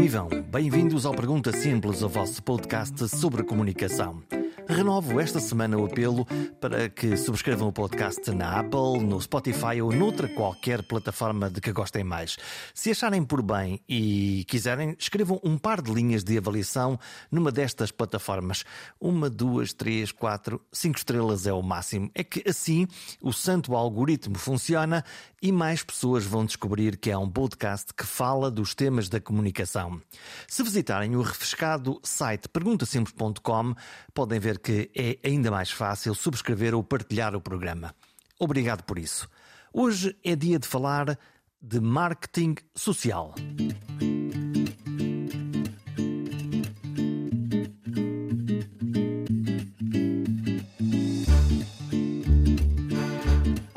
vivam? Bem-vindos ao Pergunta Simples, o vosso podcast sobre comunicação. Renovo esta semana o apelo para que subscrevam o podcast na Apple, no Spotify ou noutra qualquer plataforma de que gostem mais. Se acharem por bem e quiserem, escrevam um par de linhas de avaliação numa destas plataformas. Uma, duas, três, quatro, cinco estrelas é o máximo. É que assim o santo algoritmo funciona e mais pessoas vão descobrir que é um podcast que fala dos temas da comunicação. Se visitarem o refrescado site perguntasimples.com, podem ver que é ainda mais fácil subscrever ou partilhar o programa. Obrigado por isso. Hoje é dia de falar de marketing social.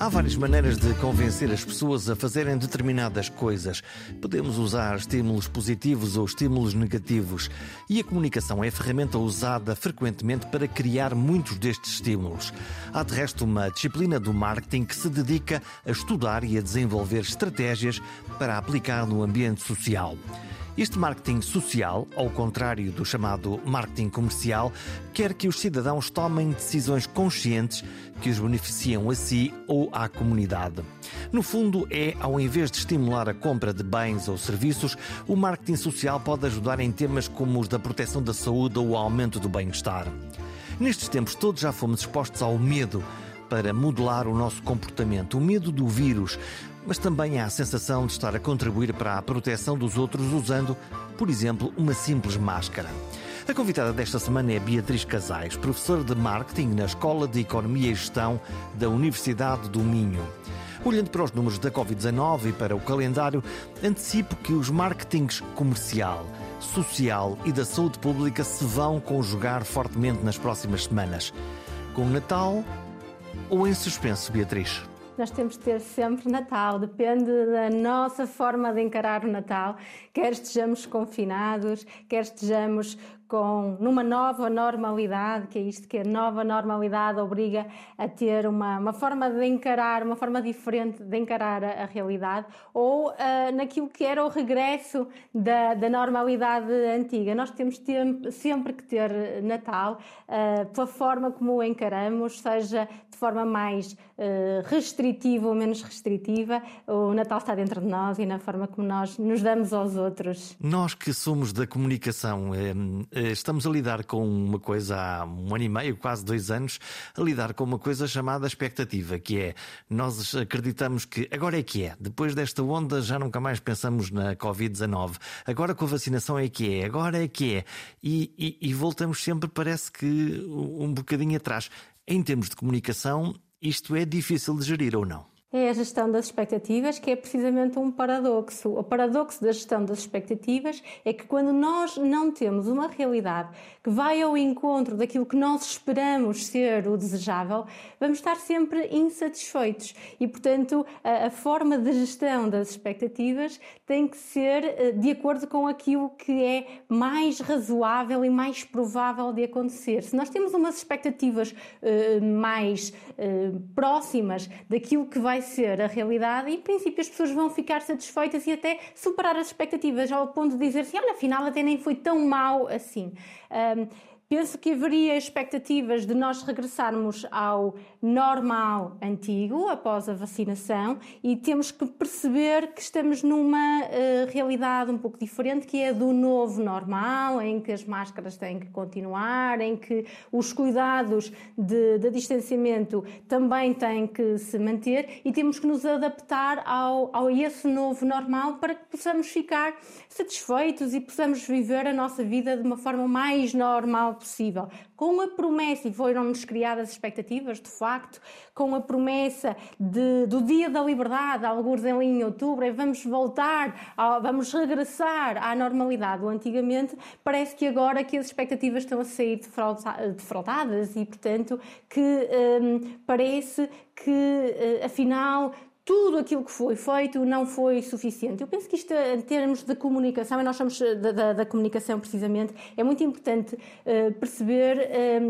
Há várias maneiras de convencer as pessoas a fazerem determinadas coisas. Podemos usar estímulos positivos ou estímulos negativos. E a comunicação é a ferramenta usada frequentemente para criar muitos destes estímulos. Há de resto uma disciplina do marketing que se dedica a estudar e a desenvolver estratégias para aplicar no ambiente social. Este marketing social, ao contrário do chamado marketing comercial, quer que os cidadãos tomem decisões conscientes que os beneficiam a si ou à comunidade. No fundo, é ao invés de estimular a compra de bens ou serviços, o marketing social pode ajudar em temas como os da proteção da saúde ou o aumento do bem-estar. Nestes tempos, todos já fomos expostos ao medo para modelar o nosso comportamento, o medo do vírus, mas também há a sensação de estar a contribuir para a proteção dos outros usando, por exemplo, uma simples máscara. A convidada desta semana é Beatriz Casais, professora de marketing na Escola de Economia e Gestão da Universidade do Minho. Olhando para os números da Covid-19 e para o calendário, antecipo que os marketings comercial, social e da saúde pública se vão conjugar fortemente nas próximas semanas. Com o Natal ou em suspenso, Beatriz? Nós temos de ter sempre Natal, depende da nossa forma de encarar o Natal, quer estejamos confinados, quer estejamos com numa nova normalidade, que é isto que a nova normalidade obriga a ter uma, uma forma de encarar, uma forma diferente de encarar a, a realidade, ou uh, naquilo que era o regresso da, da normalidade antiga. Nós temos sempre que ter Natal uh, pela forma como o encaramos, seja de forma mais uh, restritiva ou menos restritiva, o Natal está dentro de nós e na forma como nós nos damos aos outros. Nós que somos da comunicação, eh, estamos a lidar com uma coisa há um ano e meio, quase dois anos, a lidar com uma coisa chamada expectativa, que é nós acreditamos que agora é que é, depois desta onda já nunca mais pensamos na Covid-19, agora com a vacinação é que é, agora é que é, e, e, e voltamos sempre, parece que um bocadinho atrás. Em termos de comunicação, isto é difícil de gerir ou não? É a gestão das expectativas, que é precisamente um paradoxo. O paradoxo da gestão das expectativas é que quando nós não temos uma realidade que vai ao encontro daquilo que nós esperamos ser o desejável, vamos estar sempre insatisfeitos. E, portanto, a, a forma de gestão das expectativas tem que ser eh, de acordo com aquilo que é mais razoável e mais provável de acontecer. Se nós temos umas expectativas uh, mais uh, próximas daquilo que vai ser a realidade e, em princípio, as pessoas vão ficar satisfeitas e até superar as expectativas ao ponto de dizer assim: olha, afinal, até nem foi tão mal assim. Um, Penso que haveria expectativas de nós regressarmos ao normal antigo após a vacinação e temos que perceber que estamos numa uh, realidade um pouco diferente que é do novo normal, em que as máscaras têm que continuar, em que os cuidados de, de distanciamento também têm que se manter e temos que nos adaptar ao, ao esse novo normal para que possamos ficar satisfeitos e possamos viver a nossa vida de uma forma mais normal possível, com a promessa, e foram-nos criadas expectativas, de facto, com a promessa de, do Dia da Liberdade, alguns ali em outubro, e vamos voltar, vamos regressar à normalidade. Do antigamente, parece que agora que as expectativas estão a sair defraudadas e, portanto, que hum, parece que, uh, afinal, tudo aquilo que foi feito não foi suficiente. Eu penso que isto, em termos de comunicação, e nós somos da, da, da comunicação precisamente, é muito importante uh, perceber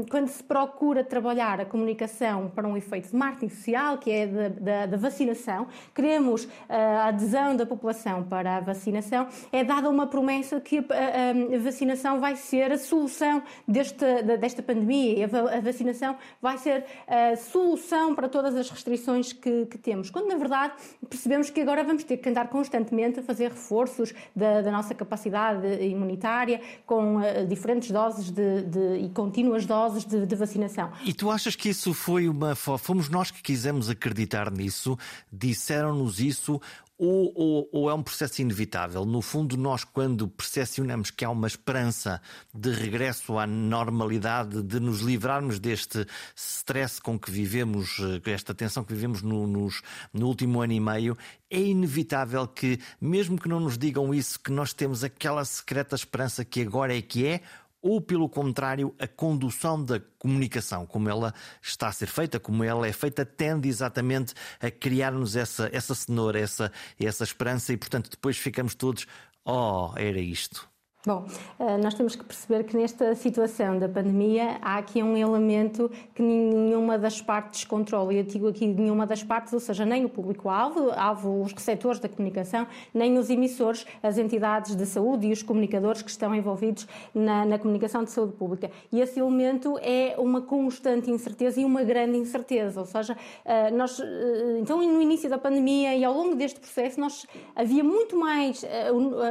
quando se procura trabalhar a comunicação para um efeito de marketing social, que é da, da vacinação, queremos uh, a adesão da população para a vacinação, é dada uma promessa que a, a vacinação vai ser a solução deste, desta pandemia, a, a vacinação vai ser a solução para todas as restrições que, que temos. Quando, na verdade, percebemos que agora vamos ter que andar constantemente a fazer reforços da, da nossa capacidade imunitária com uh, diferentes doses de, de, e contínuas doses de, de, vacinação. E tu achas que isso foi uma. Fomos nós que quisemos acreditar nisso? Disseram-nos isso? Ou, ou, ou, é um processo inevitável? No fundo, nós, quando percepcionamos que há uma esperança de regresso à normalidade, de nos livrarmos deste stress com que vivemos, eh, esta tensão que vivemos no, nos, no último ano e meio, é inevitável que, mesmo que não nos digam isso, que nós temos aquela secreta esperança que agora é que é, ou, pelo contrário, a condução da comunicação, como ela está a ser feita, como ela é feita, tende exatamente a criar-nos essa, essa cenoura, essa, essa esperança e, portanto, depois ficamos todos, oh, era isto. Bom, eh, nós temos que perceber que nesta situação da pandemia há aqui um elemento que nenhuma das partes controla. Eu digo aqui nenhuma das partes, ou seja, nem o público-alvo, alvo os receptores da comunicação, nem os emissores, as entidades de saúde e os comunicadores que estão envolvidos na, na comunicação de saúde pública. E esse elemento é uma constante incerteza e uma grande incerteza. Ou seja, eh, nós, eh, então no início da pandemia e ao longo deste processo, nós havia muito mais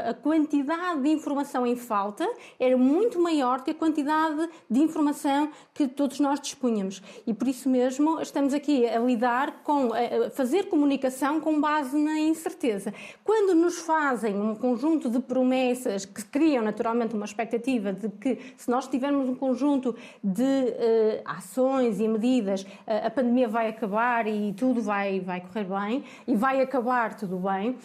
a quantidade de informação informação em falta era muito maior que a quantidade de informação que todos nós dispunhamos. E por isso mesmo estamos aqui a lidar com, a fazer comunicação com base na incerteza. Quando nos fazem um conjunto de promessas que criam naturalmente uma expectativa de que se nós tivermos um conjunto de uh, ações e medidas, uh, a pandemia vai acabar e tudo vai, vai correr bem e vai acabar tudo bem, uh,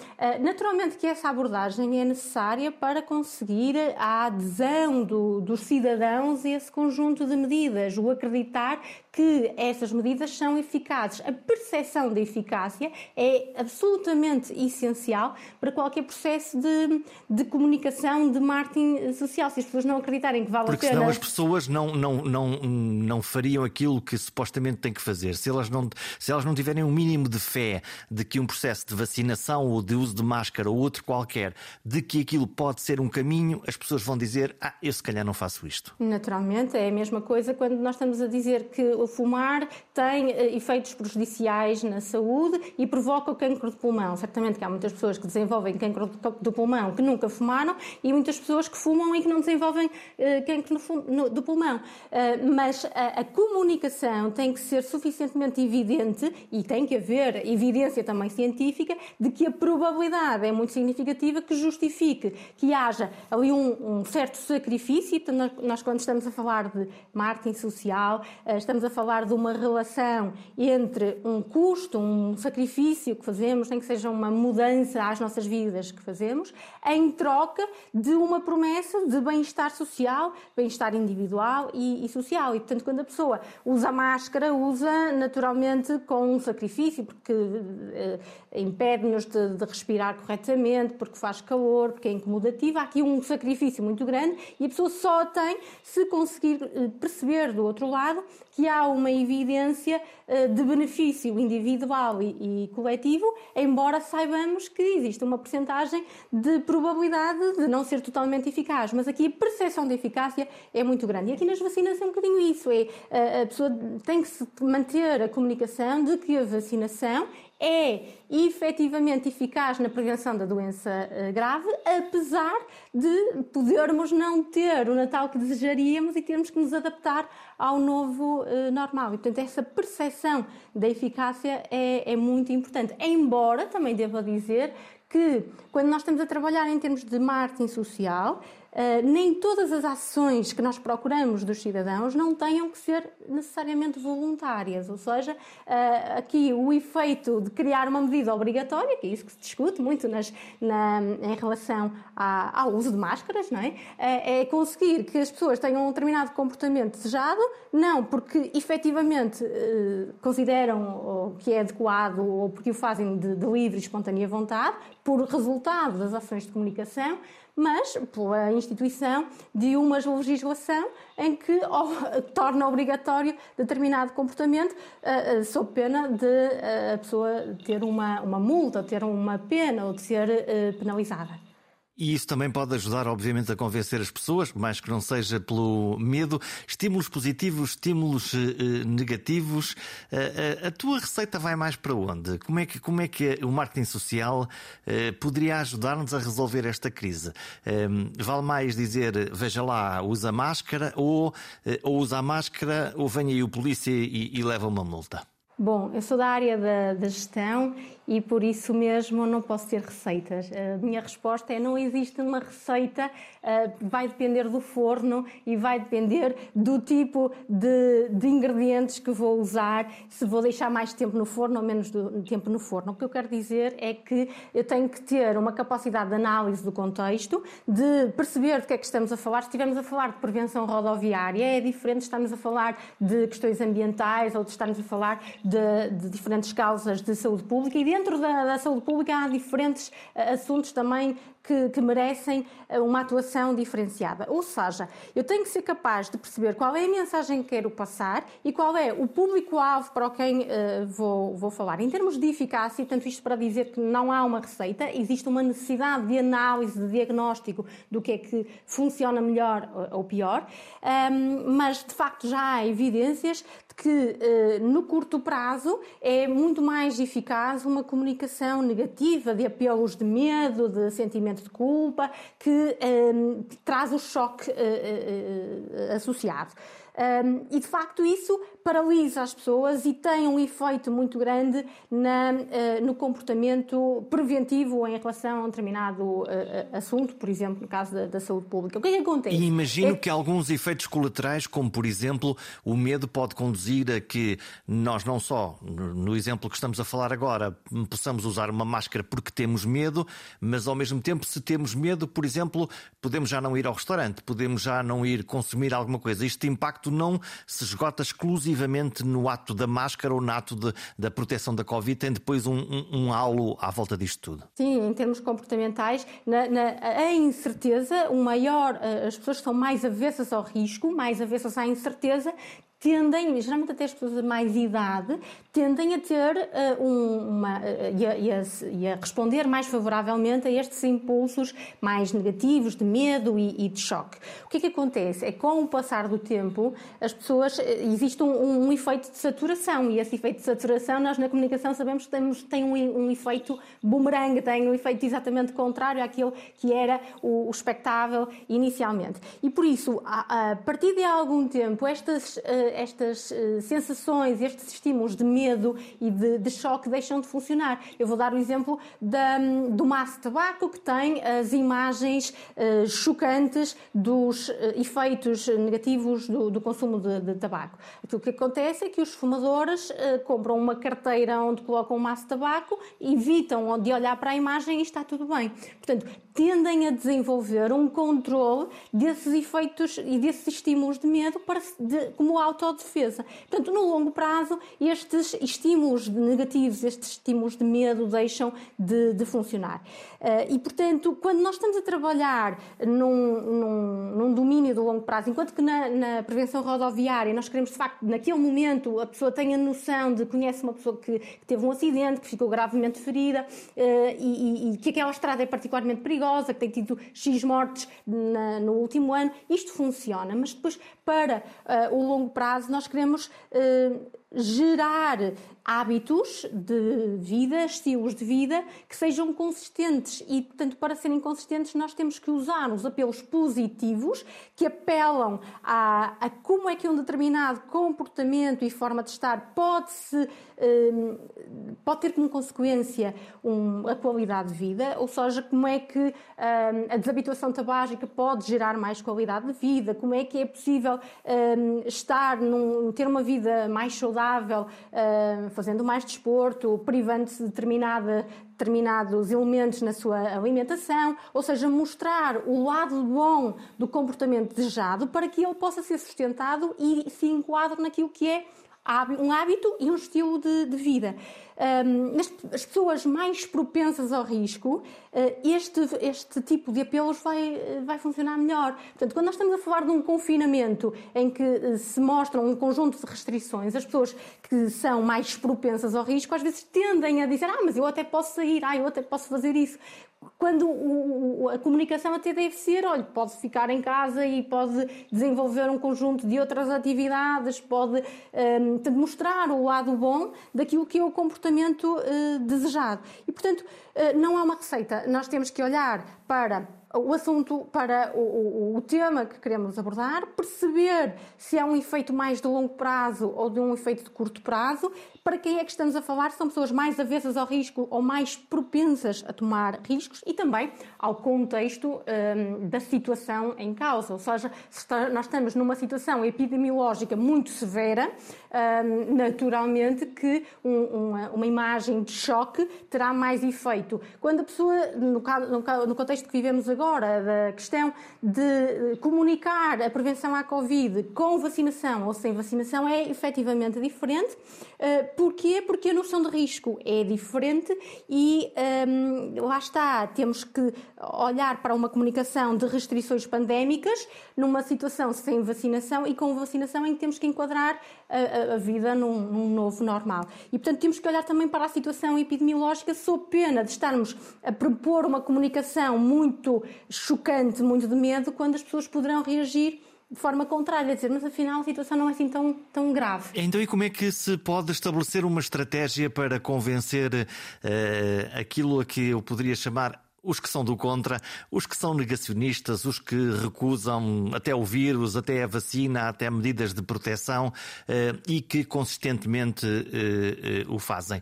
naturalmente que essa abordagem é necessária para conseguir a adesão do, dos cidadãos esse conjunto de medidas, o acreditar que essas medidas são eficazes. A percepção da eficácia é absolutamente essencial para qualquer processo de, de comunicação, de marketing social. Se as pessoas não acreditarem que vale Porque a pena. Porque senão as pessoas não, não, não, não fariam aquilo que supostamente têm que fazer. Se elas, não, se elas não tiverem um mínimo de fé de que um processo de vacinação ou de uso de máscara ou outro qualquer, de que aquilo pode ser um caminho, as pessoas vão dizer: Ah, eu se calhar não faço isto. Naturalmente, é a mesma coisa quando nós estamos a dizer que fumar tem eh, efeitos prejudiciais na saúde e provoca o cancro de pulmão. Certamente que há muitas pessoas que desenvolvem cancro do pulmão que nunca fumaram e muitas pessoas que fumam e que não desenvolvem uh, cancro do pulmão. Uh, mas a, comunicação tem que ser suficientemente evidente e tem que haver evidência também científica de que a probabilidade é muito significativa que justifique que haja ali um, certo sacrifício. Então, nós, quando estamos a falar de marketing social, estamos a falar de uma relação entre um custo, um sacrifício que fazemos, nem que seja uma mudança às nossas vidas que fazemos, em troca de uma promessa de bem-estar social, bem-estar individual e, e, social. E, portanto, quando a pessoa usa máscara, usa naturalmente com um sacrifício, porque eh, impede-nos de, de respirar corretamente, porque faz calor, porque é incomodativo. Há aqui um sacrifício muito grande e a pessoa só tem se conseguir eh, perceber do outro lado que há uma evidência eh, de benefício individual e coletivo, embora saibamos que existe uma percentagem de probabilidade de não ser totalmente eficaz. Mas aqui a percepção de eficácia é muito grande. E aqui nas vacinas é um bocadinho isso. É, eh, a pessoa tem que se manter a comunicação de que a vacinação é efetivamente eficaz na prevenção da doença eh, grave, apesar de podermos não ter o Natal que desejaríamos e termos que nos adaptar ao novo uh, normal. E, portanto, essa percepção da eficácia é, é muito importante. Embora, também devo dizer, que quando nós estamos a trabalhar em termos de marketing social, nem todas as ações que nós procuramos dos cidadãos não tenham que ser necessariamente voluntárias, ou seja, aqui o efeito de criar uma medida obrigatória, que é isso que se discute muito nas, na, em relação à, ao uso de máscaras, não é? é conseguir que as pessoas tenham um determinado comportamento desejado, não porque efetivamente consideram que é adequado ou porque o fazem de, de livre e espontânea vontade, por resultado das ações de comunicação, mas pela instituição de uma legislação em que torna obrigatório determinado comportamento, uh, uh, sob pena de uh, a pessoa ter uma, uma multa, ter uma pena ou de ser penalizada. E isso também pode ajudar, obviamente, a convencer as pessoas, mais que não seja pelo medo. Estímulos positivos, estímulos eh, negativos. Eh, eh, a tua receita vai mais para onde? Como é que, como é que o marketing social poderia ajudar-nos a resolver esta crise? vale mais dizer, veja lá, usa máscara, ou, ou usa a máscara, ou venha aí o polícia e, e leva uma multa? Bom, eu sou da área da, da, gestão e por isso mesmo não posso ter receitas. A minha resposta é não existe uma receita, eh, vai depender do forno e vai depender do tipo de, de ingredientes que vou usar, se vou deixar mais tempo no forno ou menos tempo no forno. O que eu quero dizer é que eu tenho que ter uma capacidade de análise do contexto, de perceber do que é que estamos a falar. Se estivermos a falar de prevenção rodoviária, é diferente de estarmos a falar de questões ambientais ou de estarmos a falar de, de diferentes causas de saúde pública e dentro da, da saúde pública há diferentes uh, assuntos também que, que, merecem uh, uma atuação diferenciada. Ou seja, eu tenho que ser capaz de perceber qual é a mensagem que quero passar e qual é o público-alvo para quem uh, vou, vou falar. Em termos de eficácia, tanto isto para dizer que não há uma receita, existe uma necessidade de análise, de diagnóstico do que é que funciona melhor ou pior, um, mas de facto já há evidências que eh, no curto prazo é muito mais eficaz uma comunicação negativa de apelos de medo, de sentimento de culpa, que eh, traz o choque eh, associado. Um, e de facto isso paralisa as pessoas e tem um efeito muito grande na, uh, no comportamento preventivo em relação a um determinado uh, assunto, por exemplo, no caso da, da, saúde pública. O que é que acontece? E imagino é... que alguns efeitos colaterais, como por exemplo o medo, pode conduzir a que nós não só, no exemplo que estamos a falar agora, possamos usar uma máscara porque temos medo, mas ao mesmo tempo, se temos medo, por exemplo, podemos já não ir ao restaurante, podemos já não ir consumir alguma coisa. Este impacto não se esgota exclusivamente no ato da máscara ou no ato de, da proteção da Covid, tem depois um, um, um halo à volta disto tudo. Sim, em termos comportamentais, na, na, a incerteza, o maior, eh, as pessoas são mais avessas ao risco, mais avessas à incerteza, tendem, geralmente até as pessoas de mais idade, tendem a ter uh, uma. Uh, e, a, e, a, e, a, responder mais favoravelmente a estes impulsos mais negativos, de medo e, e, de choque. O que é que acontece? É com o passar do tempo, as pessoas. existe um, um, efeito de saturação, e esse efeito de saturação, nós na comunicação sabemos que temos, tem um, um efeito bumerangue, tem um efeito exatamente contrário àquilo que era o, o expectável inicialmente. E por isso, a, a partir de algum tempo, estas. Estas uh, sensações, estes estímulos de medo e de, de, choque deixam de funcionar. Eu vou dar o exemplo da, do maço de tabaco, que tem as imagens uh, chocantes dos uh, efeitos negativos do, do consumo de, de, tabaco. Aquilo que acontece é que os fumadores compram uma carteira onde colocam o maço de tabaco, evitam de olhar para a imagem e está tudo bem. Portanto, tendem a desenvolver um controle desses efeitos e desses estímulos de medo para, de, como auto autodefesa. Portanto, no longo prazo, estes estímulos negativos, estes estímulos de medo deixam de, de funcionar. Uh, e, portanto, quando nós estamos a trabalhar num, num, num domínio do longo prazo, enquanto que na, na, prevenção rodoviária nós queremos, de facto, naquele momento, a pessoa tenha noção de conhece uma pessoa que, que teve um acidente, que ficou gravemente ferida uh, e, e, e, que aquela estrada é particularmente perigosa, que tem tido X mortes na, no último ano, isto funciona, mas depois, para uh, o longo prazo, nós queremos gerar hábitos de vida, estilos de vida que sejam consistentes. E, portanto, para serem consistentes, nós temos que usar os apelos positivos que apelam a, a como é que um determinado comportamento e forma de estar pode se pode ter como consequência um, a qualidade de vida, ou seja, como é que um, a desabituação tabágica pode gerar mais qualidade de vida, como é que é possível hum, estar num, ter uma vida mais saudável, hum, fazendo mais desporto, privando-se de determinada, determinados elementos na sua alimentação, ou seja, mostrar o lado bom do comportamento desejado para que ele possa ser sustentado e se enquadre naquilo que é um hábito e um estilo de, de vida. Um, as pessoas mais propensas ao risco, uh, este, este tipo de apelos vai, vai funcionar melhor. Portanto, quando nós estamos a falar de um confinamento em que uh, se mostram um conjunto de restrições, as pessoas que são mais propensas ao risco às vezes tendem a dizer: Ah, mas eu até posso sair, ah, eu até posso fazer isso quando o, a comunicação até deve ser, olha, pode ficar em casa e pode desenvolver um conjunto de outras atividades, pode um, mostrar o lado bom daquilo que é o comportamento uh, desejado. E, portanto, uh, não há uma receita. Nós temos que olhar para o assunto para o, o, o, tema que queremos abordar, perceber se é um efeito mais de longo prazo ou de um efeito de curto prazo, para quem é que estamos a falar, são pessoas mais avessas ao risco ou mais propensas a tomar riscos e também ao contexto um, da situação em causa. Ou seja, se está, nós estamos numa situação epidemiológica muito severa, um, naturalmente que um, uma, uma, imagem de choque terá mais efeito. Quando a pessoa, no, no contexto que vivemos agora, da questão de comunicar a prevenção à Covid com vacinação ou sem vacinação é efetivamente diferente. Uh, Porquê? Porque a noção de risco é diferente e um, lá está, temos que olhar para uma comunicação de restrições pandémicas numa situação sem vacinação e com vacinação em que temos que enquadrar a, a vida num, num, novo normal. E, portanto, temos que olhar também para a situação epidemiológica sob pena de estarmos a propor uma comunicação muito chocante, muito de medo, quando as pessoas poderão reagir de forma contrária, dizer, mas afinal a situação não é assim tão, tão grave. Então, e como é que se pode estabelecer uma estratégia para convencer uh, aquilo a que eu poderia chamar os que são do contra, os que são negacionistas, os que recusam até o vírus, até a vacina, até medidas de proteção eh, e que consistentemente eh, eh, o fazem.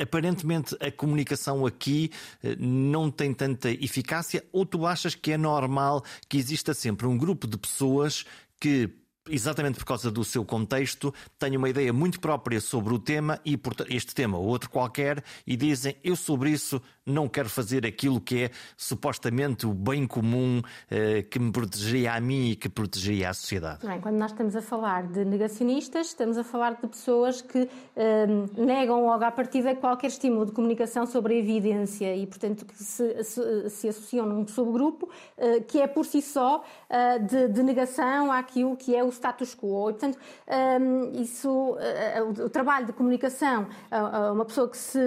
Aparentemente a comunicação aqui não tem tanta eficácia ou tu achas que é normal que exista sempre um grupo de pessoas que exatamente por causa do seu contexto, têm uma ideia muito própria sobre o tema e este tema ou outro qualquer e dizem eu sobre isso não quero fazer aquilo que é supostamente o bem comum eh, que me protegeria a mim e que protegeria a sociedade. Bem, quando nós estamos a falar de negacionistas, estamos a falar de pessoas que eh, negam logo à partida qualquer estímulo de comunicação sobre a evidência e, portanto, que se, se, associam num subgrupo eh, que é por si só eh, de, de, negação àquilo que é o status quo. E, portanto, eh, isso, eh, o, trabalho de comunicação a, uma pessoa que se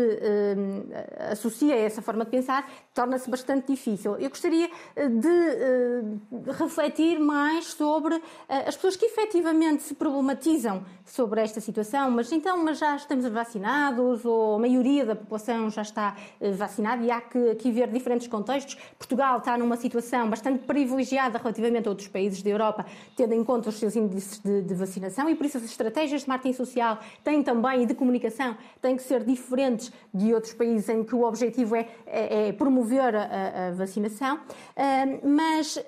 associa a essa forma de pensar torna-se bastante difícil. Eu gostaria eh, de, eh, de refletir mais sobre eh, as pessoas que efetivamente se problematizam sobre esta situação, mas então, mas já estamos vacinados ou a maioria da população já está vacinada e há que aqui ver diferentes contextos. Portugal está numa situação bastante privilegiada relativamente a outros países da Europa, tendo em conta os seus índices de, de vacinação e por isso as estratégias de marketing social têm também e de comunicação têm que ser diferentes de outros países em que o objetivo é, é, é promover a, a vacinação. Uh, mas uh,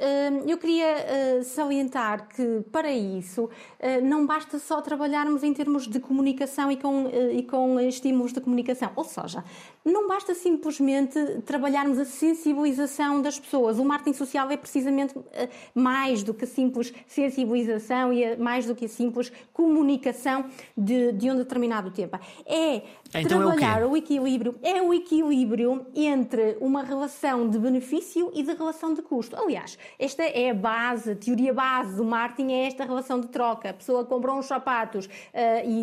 eu queria uh, salientar que para isso não basta só trabalharmos em termos de comunicação e com, e com estímulos de comunicação. Ou seja, não basta simplesmente trabalharmos a sensibilização das pessoas. O marketing social é precisamente mais do que simples sensibilização e mais do que simples comunicação de, de um determinado tema. É então trabalhar é o, o equilíbrio, é o equilíbrio entre uma relação de benefício e de relação de custo. Aliás, esta é a base, a teoria base do marketing é esta relação de troca. A pessoa comprou uns sapatos uh,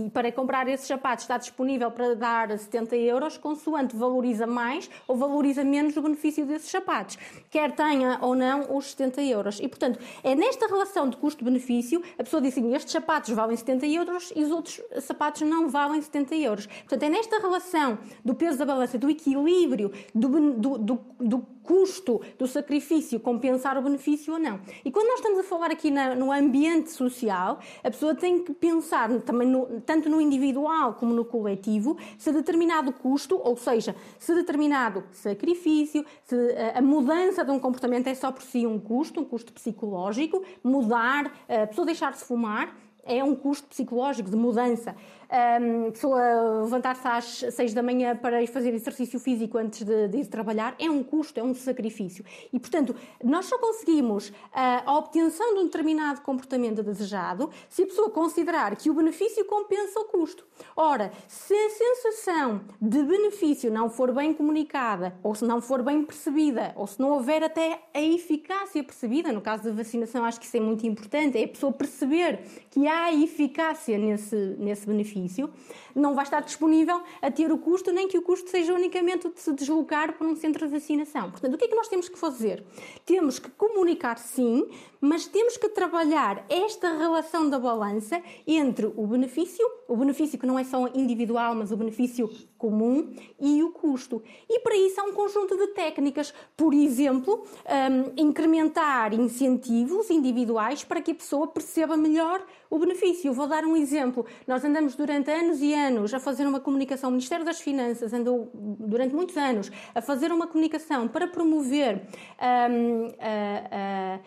e para comprar esses sapatos está disponível para dar 70 euros, consoante valoriza mais ou valoriza menos o benefício desses sapatos, quer tenha ou não os 70 euros. E, portanto, é nesta relação de custo-benefício, a pessoa diz assim, estes sapatos valem 70 euros e os outros sapatos não valem 70 euros. Portanto, é nesta relação do peso da balança, do equilíbrio, do, do, do, do custo do sacrifício compensar o benefício ou não. E quando nós estamos a falar aqui na, no ambiente social, a pessoa tem que pensar também no, tanto no individual como no coletivo, se determinado custo, ou seja, se determinado sacrifício, se a, a mudança de um comportamento é só por si um custo, um custo psicológico, mudar, a pessoa deixar de fumar é um custo psicológico de mudança um, pessoa levantar-se às 6 da manhã para ir fazer exercício físico antes de, de, ir trabalhar é um custo, é um sacrifício. E, portanto, nós só conseguimos a, a obtenção de um determinado comportamento desejado se a pessoa considerar que o benefício compensa o custo. Ora, se a sensação de benefício não for bem comunicada, ou se não for bem percebida, ou se não houver até a eficácia percebida, no caso da vacinação, acho que isso é muito importante, é a pessoa perceber que há eficácia nesse, nesse benefício não vai estar disponível a ter o custo, nem que o custo seja unicamente de se deslocar para um centro de vacinação. Portanto, o que é que nós temos que fazer? Temos que comunicar sim, mas temos que trabalhar esta relação da balança entre o benefício, o benefício que não é só individual, mas o benefício comum e o custo. E para isso há um conjunto de técnicas, por exemplo, um, incrementar incentivos individuais para que a pessoa perceba melhor o benefício. Vou dar um exemplo. Nós andamos durante anos e anos a fazer uma comunicação, o Ministério das Finanças andou durante muitos anos a fazer uma comunicação para promover um, a,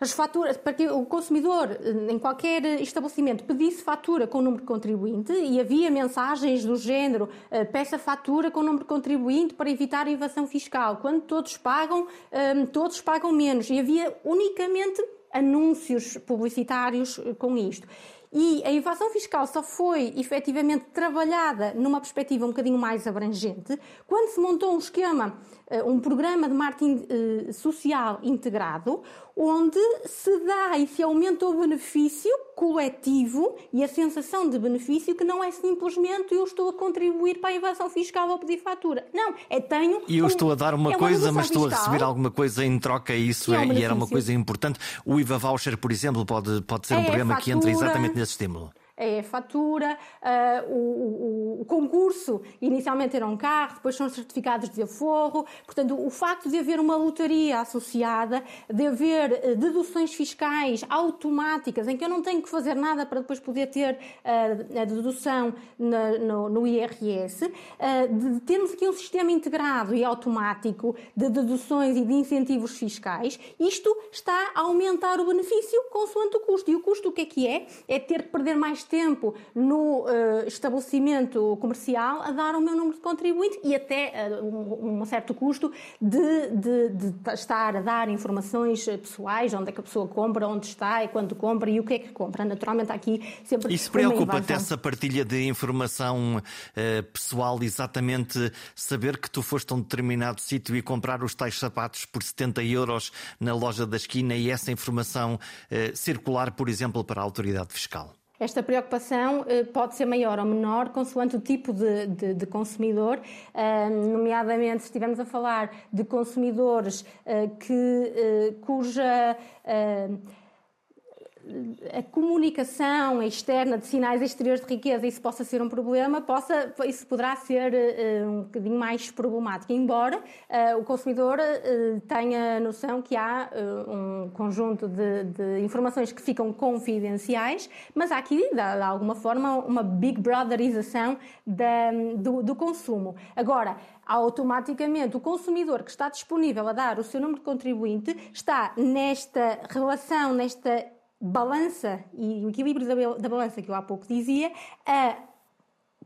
as faturas, para que o consumidor, em qualquer estabelecimento, pedisse fatura com o número de contribuinte e havia mensagens do género eh, peça fatura com o número de contribuinte para evitar a evasão fiscal. Quando todos pagam, eh, todos pagam menos. E havia unicamente anúncios publicitários eh, com isto. E a evasão fiscal só foi efetivamente trabalhada numa perspectiva um bocadinho mais abrangente quando se montou um esquema, eh, um programa de marketing eh, social integrado, onde se dá e se aumenta o benefício coletivo e a sensação de benefício que não é simplesmente eu estou a contribuir para a evasão fiscal ou pedir fatura. Não, é tenho. E eu um, estou a dar uma, é uma coisa, mas estou fiscal, a receber alguma coisa em troca, isso é, um e era uma coisa importante. O IVA Voucher, por exemplo, pode, pode ser um é programa fatura, que entra exatamente nesse estímulo é a fatura, uh, o, o, o, concurso inicialmente era um carro, depois são certificados de aforro. Portanto, o facto de haver uma lotaria associada, de haver uh, deduções fiscais automáticas, em que eu não tenho que fazer nada para depois poder ter uh, a dedução na, no, no, IRS, de termos aqui um sistema integrado e automático de deduções e de incentivos fiscais, isto está a aumentar o benefício consoante o custo. E o custo o que é que é? É ter que perder mais tempo no uh, estabelecimento comercial a dar o meu número de contribuinte e até uh, um, um, certo custo de, de, de, estar a dar informações pessoais, onde é que a pessoa compra, onde está e quando compra e o que é que compra. Naturalmente, aqui sempre. Isso preocupa-te essa partilha de informação uh, pessoal, exatamente saber que tu foste a um determinado sítio e comprar os tais sapatos por 70 euros na loja da esquina e essa informação circular, por exemplo, para a autoridade fiscal? Esta preocupação eh, pode ser maior ou menor, consoante o tipo de, de, de consumidor, nomeadamente se estivermos a falar de consumidores eh, que, eh, cuja a comunicação externa de sinais exteriores de riqueza isso possa ser um problema, possa, isso poderá ser uh, um bocadinho mais problemático, embora uh, o consumidor uh, tenha noção que há um conjunto de, de, informações que ficam confidenciais, mas há aqui, de, de alguma forma, uma big brotherização da, do, do consumo. Agora, automaticamente o consumidor que está disponível a dar o seu número de contribuinte está nesta relação, nesta balança e o equilíbrio da, da balança que eu há pouco dizia, a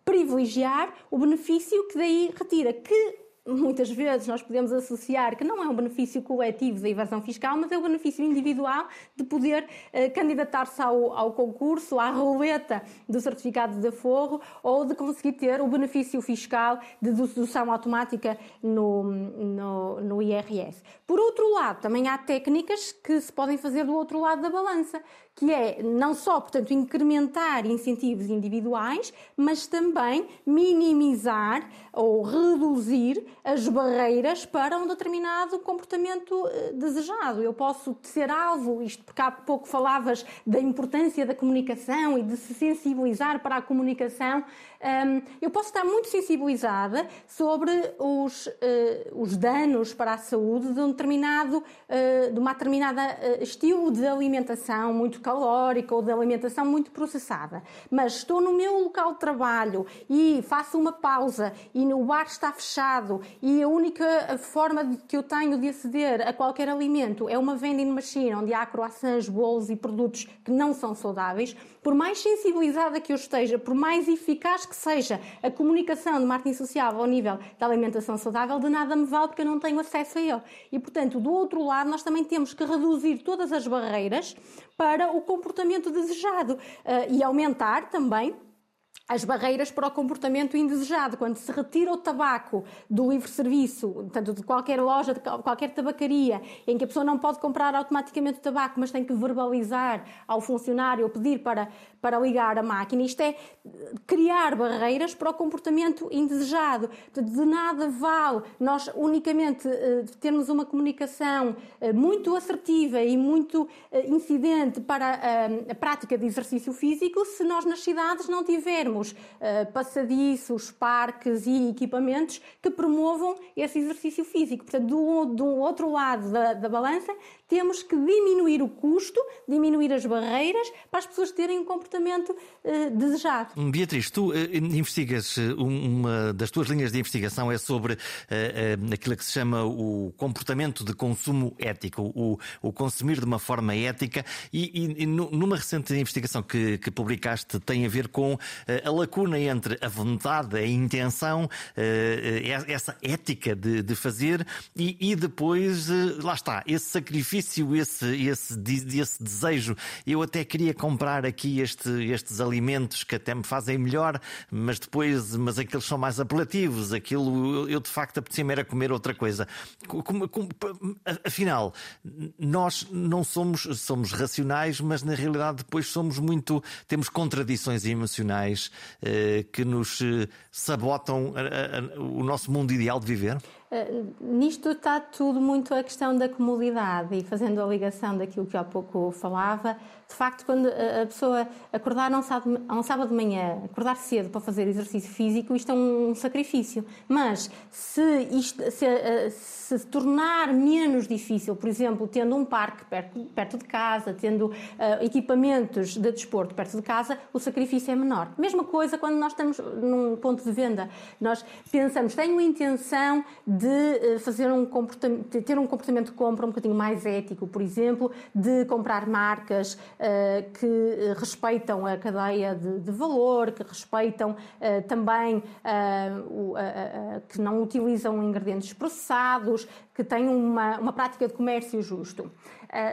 privilegiar o benefício que daí retira, que muitas vezes nós podemos associar que não é um benefício coletivo da evasão fiscal, mas é o benefício individual de poder uh, candidatar-se ao, ao, concurso, à roleta do certificado de aforro ou de conseguir ter o benefício fiscal de dedução automática no, no, no IRS. Por outro lado, também há técnicas que se podem fazer do outro lado da balança, que é não só, portanto, incrementar incentivos individuais, mas também minimizar ou reduzir as barreiras para um determinado comportamento eh, desejado. Eu posso ser alvo, isto porque há pouco falavas da importância da comunicação e de se sensibilizar para a comunicação, eu posso estar muito sensibilizada sobre os, eh, os danos para a saúde de um determinado, eh, de uma determinada estilo de alimentação muito calórica ou de alimentação muito processada. Mas estou no meu local de trabalho e faço uma pausa e o bar está fechado e a única forma que eu tenho de aceder a qualquer alimento é uma vending machine onde há croissants, bolos e produtos que não são saudáveis, por mais sensibilizada que eu esteja, por mais eficaz que seja a comunicação de marketing social ao nível da alimentação saudável, de nada me vale porque eu não tenho acesso a ele. E, portanto, do outro lado, nós também temos que reduzir todas as barreiras para o comportamento desejado uh, e aumentar também as barreiras para o comportamento indesejado. Quando se retira o tabaco do livre-serviço, portanto, de qualquer loja, de qualquer tabacaria, em que a pessoa não pode comprar automaticamente o tabaco, mas tem que verbalizar ao funcionário ou pedir para, para ligar a máquina, isto é criar barreiras para o comportamento indesejado. De nada vale nós unicamente uh, termos uma comunicação uh, muito assertiva e muito uh, incidente para a prática de exercício físico se nós nas cidades não tivermos temos uh, passadiços, parques e equipamentos que promovam esse exercício físico. Portanto, do, do outro lado da, da balança, temos que diminuir o custo, diminuir as barreiras para as pessoas terem um comportamento uh, desejado. Beatriz, tu uh, investigas, uma das tuas linhas de investigação é sobre aquilo que se chama o comportamento de consumo ético, o, o consumir de uma forma ética, e, e, e numa recente investigação que, que, publicaste tem a ver com a lacuna entre a vontade, a intenção, essa ética de, de fazer e, e depois, lá está, esse sacrifício sacrifício, esse, esse, esse desejo. Eu até queria comprar aqui este, estes alimentos que até me fazem melhor, mas depois, mas aqueles são mais apelativos. Aquilo, eu de facto apetecia-me era comer outra coisa. Como, como, afinal, nós não somos, somos racionais, mas na realidade depois somos muito, temos contradições emocionais eh, que nos eh, sabotam a, a, o nosso mundo ideal de viver. Eh, nisto está tudo muito a questão da comodidade e fazendo a ligação daquilo que há pouco falava, de facto, quando a pessoa acordar a um sábado, de manhã, acordar cedo para fazer exercício físico, isto é um sacrifício. Mas se, isto, se, eh, se tornar menos difícil, por exemplo, tendo um parque perto, de casa, tendo uh, equipamentos de desporto perto de casa, o sacrifício é menor. Mesma coisa quando nós estamos num ponto de venda. Nós pensamos, tenho a intenção de eh, fazer um comportamento, ter um comportamento de compra um bocadinho mais ético, por exemplo, de comprar marcas que respeitam a cadeia de, de valor, que respeitam uh, também que não utilizam ingredientes processados, que têm uma, uma prática de comércio justo.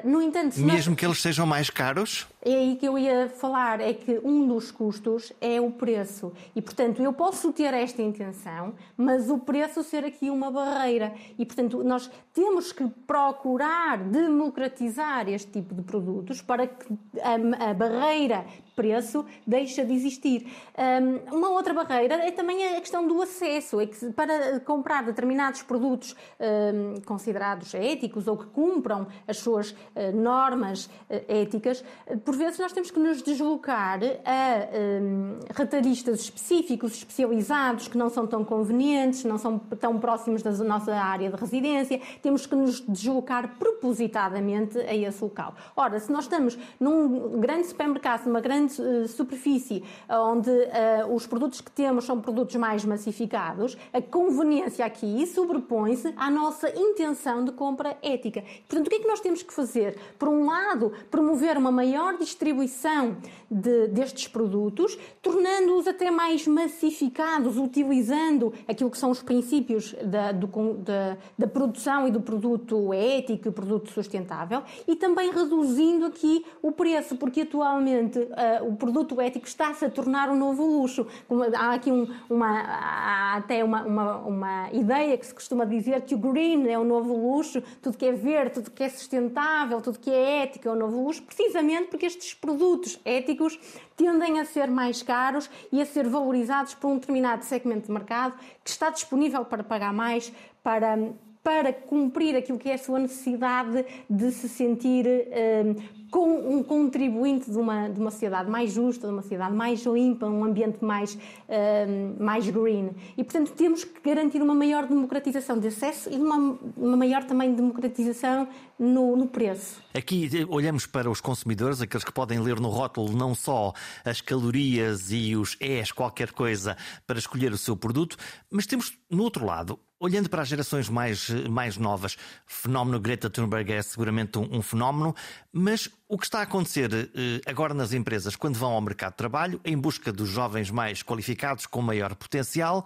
No entanto, mesmo nós... que eles sejam mais caros? É aí que eu ia falar, é que um dos custos é o preço. E, portanto, eu posso ter esta intenção, mas o preço ser aqui uma barreira. E, portanto, nós temos que procurar democratizar este tipo de produtos para que a, a barreira preço deixa de existir. Um, uma outra barreira é também a questão do acesso, é que para comprar determinados produtos um, considerados éticos ou que cumpram as suas uh, normas uh, éticas, por vezes nós temos que nos deslocar a um, específicos, especializados, que não são tão convenientes, não são tão próximos da nossa área de residência, temos que nos deslocar propositadamente a esse local. Ora, se nós estamos num grande supermercado, numa grande grande uh, superfície onde uh, os produtos que temos são produtos mais massificados, a conveniência aqui sobrepõe-se à nossa intenção de compra ética. Portanto, o que é que nós temos que fazer? Por um lado, promover uma maior distribuição de, destes produtos, tornando-os até mais massificados, utilizando aquilo que são os princípios da, do, da, da produção e do produto ético e produto sustentável, e também reduzindo aqui o preço, porque atualmente uh, o produto ético está-se a tornar um novo luxo. Há aqui um, uma, há até uma, uma, uma ideia que se costuma dizer que o green é o novo luxo, tudo que é verde, tudo que é sustentável, tudo que é ético é o novo luxo, precisamente porque estes produtos éticos tendem a ser mais caros e a ser valorizados por um determinado segmento de mercado que está disponível para pagar mais para para cumprir aquilo que é a sua necessidade de se sentir um, com um contribuinte de uma, de uma sociedade mais justa, de uma sociedade mais limpa, um ambiente mais, um, mais green. E, portanto, temos que garantir uma maior democratização de acesso e uma, uma maior também democratização no, no preço. Aqui eh, olhamos para os consumidores, aqueles que podem ler no rótulo não só as calorias e os ES, qualquer coisa, para escolher o seu produto, mas temos, no outro lado, Olhando para as gerações mais, mais novas, o fenómeno Greta Thunberg é seguramente um, um, fenómeno, mas o que está a acontecer eh, agora nas empresas, quando vão ao mercado de trabalho, em busca dos jovens mais qualificados com maior potencial,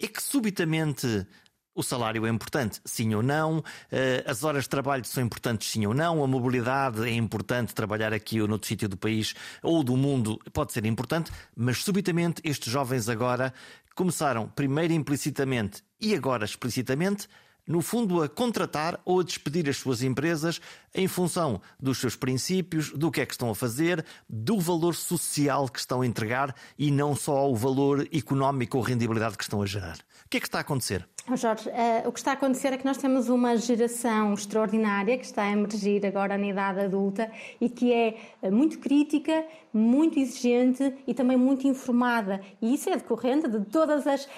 é que subitamente o salário é importante, sim ou não? Eh, as horas de trabalho são importantes, sim ou não? A mobilidade é importante, trabalhar aqui ou noutro sítio do país ou do mundo pode ser importante, mas subitamente estes jovens agora começaram primeiro implicitamente e agora explicitamente no fundo, a contratar ou a despedir as suas empresas em função dos seus princípios, do que é que estão a fazer, do valor social que estão a entregar e não só o valor económico ou rendibilidade que estão a gerar. O que é que está a acontecer? Jorge, uh, o que está a acontecer é que nós temos uma geração extraordinária que está a emergir agora na idade adulta e que é uh, muito crítica, muito exigente e também muito informada. E isso é decorrente de todas as, uh,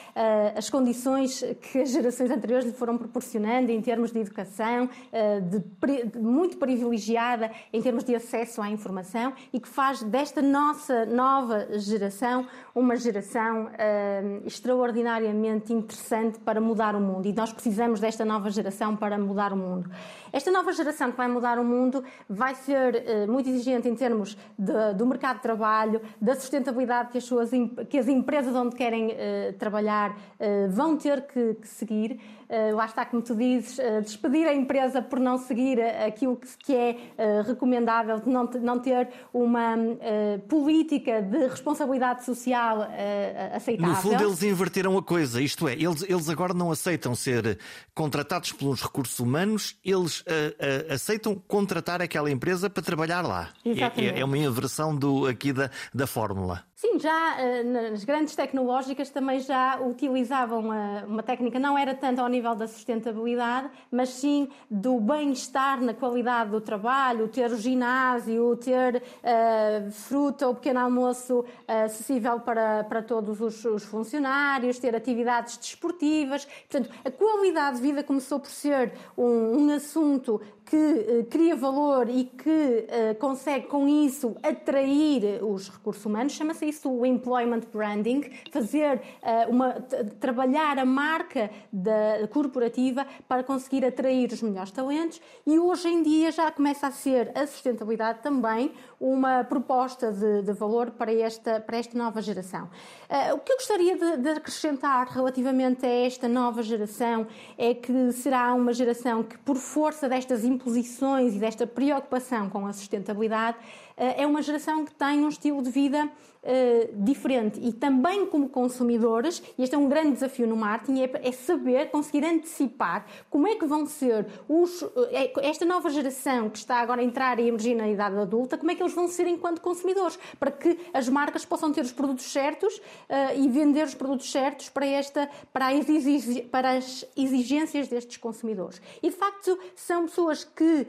as condições que as gerações anteriores lhe foram proporcionando em termos de educação, de, de, muito privilegiada em termos de acesso à informação e que faz desta nossa nova geração uma geração extraordinariamente interessante para mudar mudar o mundo e nós precisamos desta nova geração para mudar o mundo. Esta nova geração que vai mudar o mundo vai ser uh, muito exigente em termos de, do mercado de trabalho, da sustentabilidade que as, suas, que as empresas onde querem uh, trabalhar uh, vão ter que, que seguir. Lá está, como tu dizes, despedir a empresa por não seguir aquilo que, é recomendável, de não, ter uma política de responsabilidade social aceitável. No fundo, eles inverteram a coisa, isto é, eles, eles agora não aceitam ser contratados pelos recursos humanos, eles uh, uh, aceitam contratar aquela empresa para trabalhar lá. Exatamente. É, é uma inversão do, aqui da, da fórmula. Sim, já uh, nas grandes tecnológicas também já utilizavam uma, uma, técnica, não era tanto ao nível da sustentabilidade, mas sim do bem-estar na qualidade do trabalho, ter o ginásio, ter uh, fruta ou pequeno almoço uh, acessível para, para todos os, os, funcionários, ter atividades desportivas. Portanto, a qualidade de vida começou por ser um, um assunto que uh, cria valor e que uh, consegue com isso atrair os recursos humanos, chama-se isso o employment branding, fazer uh, uma trabalhar a marca da corporativa para conseguir atrair os melhores talentos e hoje em dia já começa a ser a sustentabilidade também uma proposta de, de valor para esta para esta nova geração. o que eu gostaria de, de acrescentar relativamente a esta nova geração é que será uma geração que por força destas imposições e desta preocupação com a sustentabilidade, é uma geração que tem um estilo de vida uh, diferente e também como consumidores, e este é um grande desafio no marketing, é, é saber, conseguir antecipar como é que vão ser os, é, esta nova geração que está agora a entrar e emergir na idade adulta, como é que eles vão ser enquanto consumidores, para que as marcas possam ter os produtos certos e vender os produtos certos para, esta, para, para as exigências destes consumidores. E de facto são pessoas que,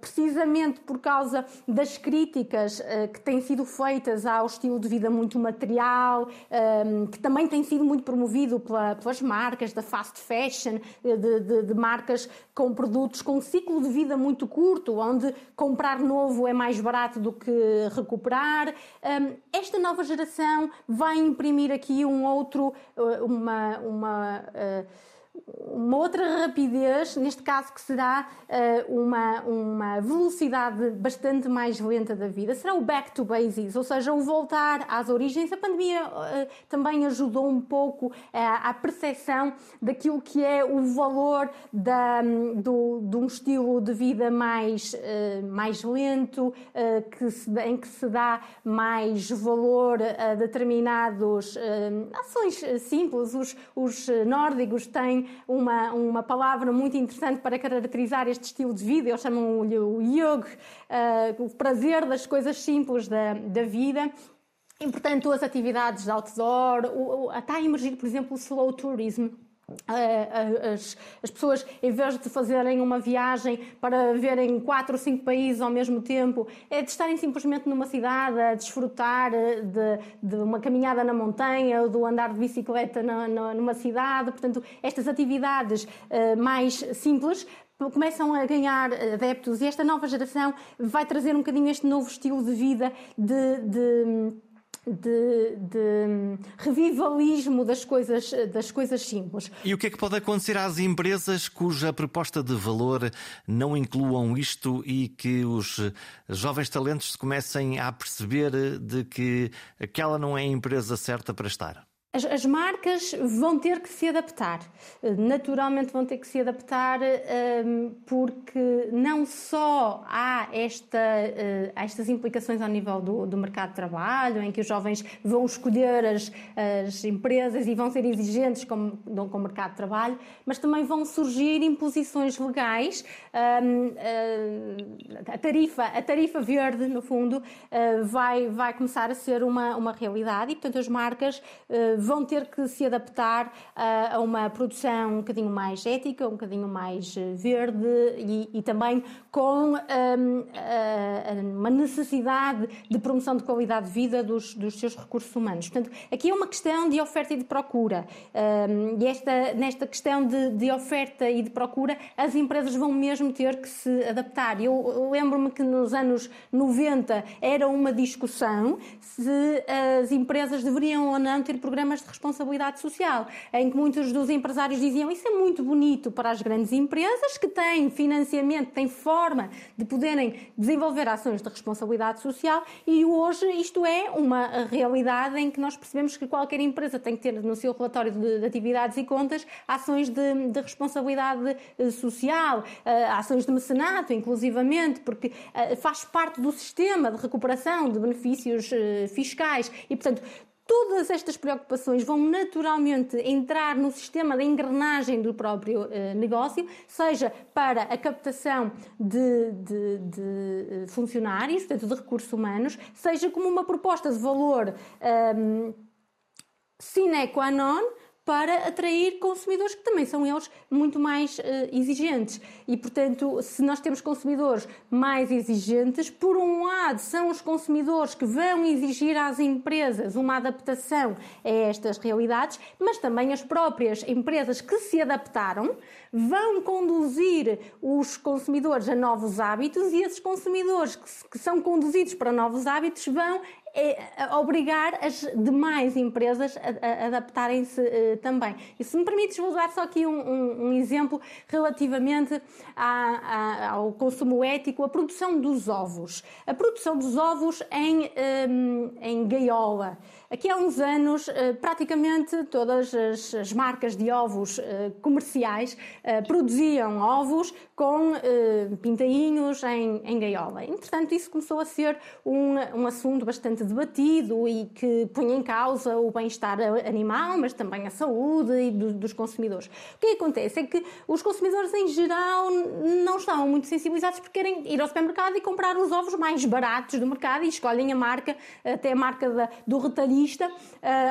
precisamente por causa das críticas críticas uh, que têm sido feitas ao estilo de vida muito material, um, ehm, que também tem sido muito promovido pela, pelas marcas da fast fashion, eh, de, de, de, marcas com produtos com um ciclo de vida muito curto, onde comprar novo é mais barato do que recuperar. Um, ehm, esta nova geração vai imprimir aqui um outro, uh, uma, uma uh, uma outra rapidez, neste caso que será uh, uma, uma velocidade bastante mais lenta da vida, será o back to basics, ou seja, o voltar às origens. A pandemia uh, também ajudou um pouco uh, à percepção daquilo que é o valor da, do, de um estilo de vida mais, mais lento, que se, em que se dá mais valor a determinados ações simples. Os, os nórdicos têm uma, uma palavra muito interessante para caracterizar este estilo de vida, eles chamam-lhe o yoga, uh, o prazer das coisas simples da, da vida. E, portanto, as atividades de outdoor, o, o, está a emergir, por exemplo, o slow tourism, as, as, pessoas, em vez de fazerem uma viagem para verem quatro ou cinco países ao mesmo tempo, é de estarem simplesmente numa cidade a desfrutar de, de uma caminhada na montanha ou do andar de bicicleta na, na, numa cidade. Portanto, estas atividades uh, mais simples começam a ganhar adeptos e esta nova geração vai trazer um bocadinho este novo estilo de vida de, de de, de, revivalismo das coisas, das coisas simples. E o que é que pode acontecer às empresas cuja proposta de valor não incluam isto e que os jovens talentos comecem a perceber de que aquela não é a empresa certa para estar? As, as, marcas vão ter que se adaptar, naturalmente vão ter que se adaptar um, porque não só há esta, uh, estas implicações ao nível do, do, mercado de trabalho, em que os jovens vão escolher as, as empresas e vão ser exigentes com, com o mercado de trabalho, mas também vão surgir imposições legais. Um, uh, a, tarifa, a tarifa verde, no fundo, uh, vai, vai começar a ser uma, uma realidade e, portanto, as marcas vão ter que se adaptar a, a uma produção um bocadinho mais ética, um bocadinho mais eh, verde e, e também com um, a, uma necessidade de promoção de qualidade de vida dos, dos, seus recursos humanos. Portanto, aqui é uma questão de oferta e de procura. E esta, nesta questão de, de, oferta e de procura, as empresas vão mesmo ter que se adaptar. Eu lembro-me que nos anos 90 era uma discussão se as empresas deveriam ou não ter programas programas de responsabilidade social, em que muitos dos empresários diziam isso é muito bonito para as grandes empresas que têm financiamento, têm forma de poderem desenvolver ações de responsabilidade social e hoje isto é uma realidade em que nós percebemos que qualquer empresa tem que ter no seu relatório de, de atividades e contas ações de, de responsabilidade eh, social, eh, ações de mecenato, inclusivamente, porque eh, faz parte do sistema de recuperação de benefícios fiscais. E, portanto, Todas estas preocupações vão naturalmente entrar no sistema da engrenagem do próprio uh, negócio, seja para a captação de, de, de, eh, funcionários, portanto, de recursos humanos, seja como uma proposta de valor um, ehm, sine qua non para atrair consumidores que também são eles muito mais uh, exigentes. E, portanto, se nós temos consumidores mais exigentes, por um lado, são os consumidores que vão exigir às empresas uma adaptação a estas realidades, mas também as próprias empresas que se adaptaram vão conduzir os consumidores a novos hábitos e esses consumidores que, que são conduzidos para novos hábitos vão obrigar as demais empresas a, a adaptarem-se uh, também. E se me permites, vou dar só aqui um, um, um exemplo relativamente à, à, ao consumo ético, a produção dos ovos. A produção dos ovos em, um, ehm, em gaiola. Aqui há uns anos, eh, praticamente todas as, as marcas de ovos eh, comerciais eh, produziam ovos com pintainhos em, em gaiola. Entretanto, isso começou a ser um, um assunto bastante debatido e que põe em causa o bem-estar animal, mas também a saúde e do, dos consumidores. O que acontece é que os consumidores, em geral, não estão muito sensibilizados porque querem ir ao supermercado e comprar os ovos mais baratos do mercado e escolhem a marca, até a marca da, do retalhista uh,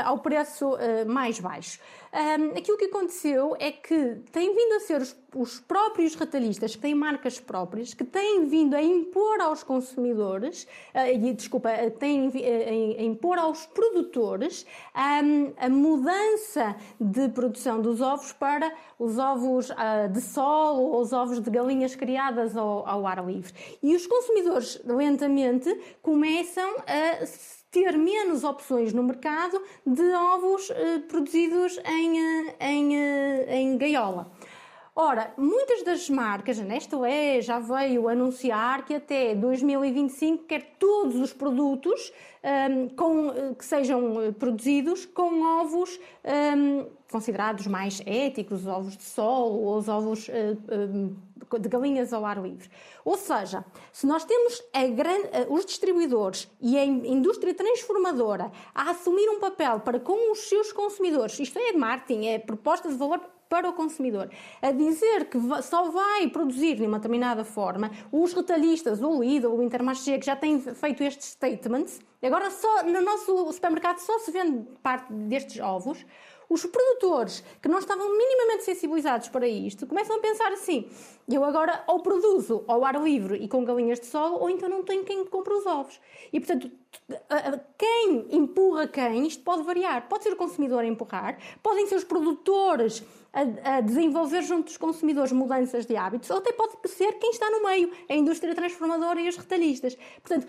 ao preço uh, mais baixo. Um, aquilo que aconteceu é que têm vindo a ser os, os, próprios retalhistas, que têm marcas próprias, que têm vindo a impor aos consumidores, uh, e, desculpa, têm a, a impor aos produtores um, a mudança de produção dos ovos para os ovos uh, de sol ou os ovos de galinhas criadas ao, ao ar livre. E os consumidores lentamente começam a ter menos opções no mercado de ovos eh, produzidos em, eh, em, eh, em gaiola. Ora, muitas das marcas, a Nestlé já veio anunciar que até 2025 quer todos os produtos um, com, eh, que sejam eh, produzidos com ovos um, considerados mais éticos, os ovos de sol ou os ovos uh, um, de galinhas ao ar livre. Ou seja, se nós temos os distribuidores e a indústria transformadora a assumir um papel para com os seus consumidores, isto é marketing, é proposta de valor para o consumidor. A dizer que só vai produzir de uma determinada forma, os retalhistas, o Lidl, o Intermarché, que já têm feito estes statements, agora só no nosso supermercado só se vende parte destes ovos, os produtores que não estavam minimamente sensibilizados para isto começam a pensar assim: eu agora ou produzo ao ar livre e com galinhas de sol, ou então não tenho quem compre os ovos. E portanto, quem empurra quem, isto pode variar. Pode ser o consumidor a empurrar, podem ser os produtores a, a, desenvolver junto dos consumidores mudanças de hábitos, ou até pode ser quem está no meio, a indústria transformadora e os retalhistas. Portanto,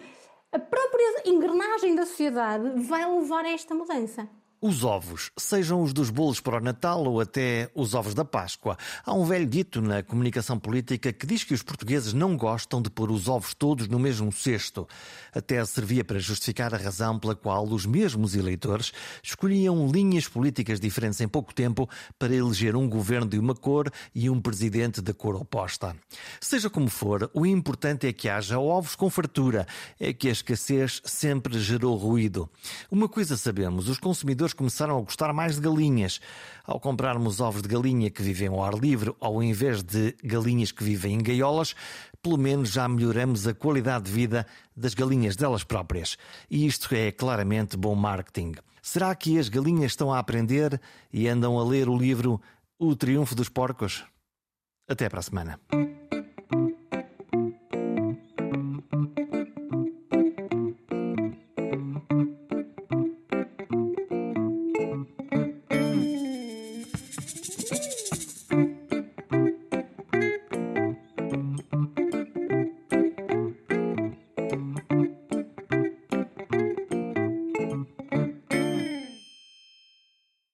a própria engrenagem da sociedade vai levar a esta mudança. Os ovos, sejam os dos bolos para o Natal ou até os ovos da Páscoa. Há um velho dito na comunicação política que diz que os portugueses não gostam de pôr os ovos todos no mesmo cesto. Até servia para justificar a razão pela qual os mesmos eleitores escolhiam linhas políticas diferentes em pouco tempo para eleger um governo de uma cor e um presidente da cor oposta. Seja como for, o importante é que haja ovos com fartura, é que a escassez sempre gerou ruído. Uma coisa sabemos, os consumidores começaram a gostar mais de galinhas. Ao comprarmos ovos de galinha que vivem ao ar livre, ao invés de galinhas que vivem em gaiolas, pelo menos já melhoramos a qualidade de vida das galinhas delas próprias. E isto é claramente bom marketing. Será que as galinhas estão a aprender e andam a ler o livro O Triunfo dos Porcos? Até para a semana.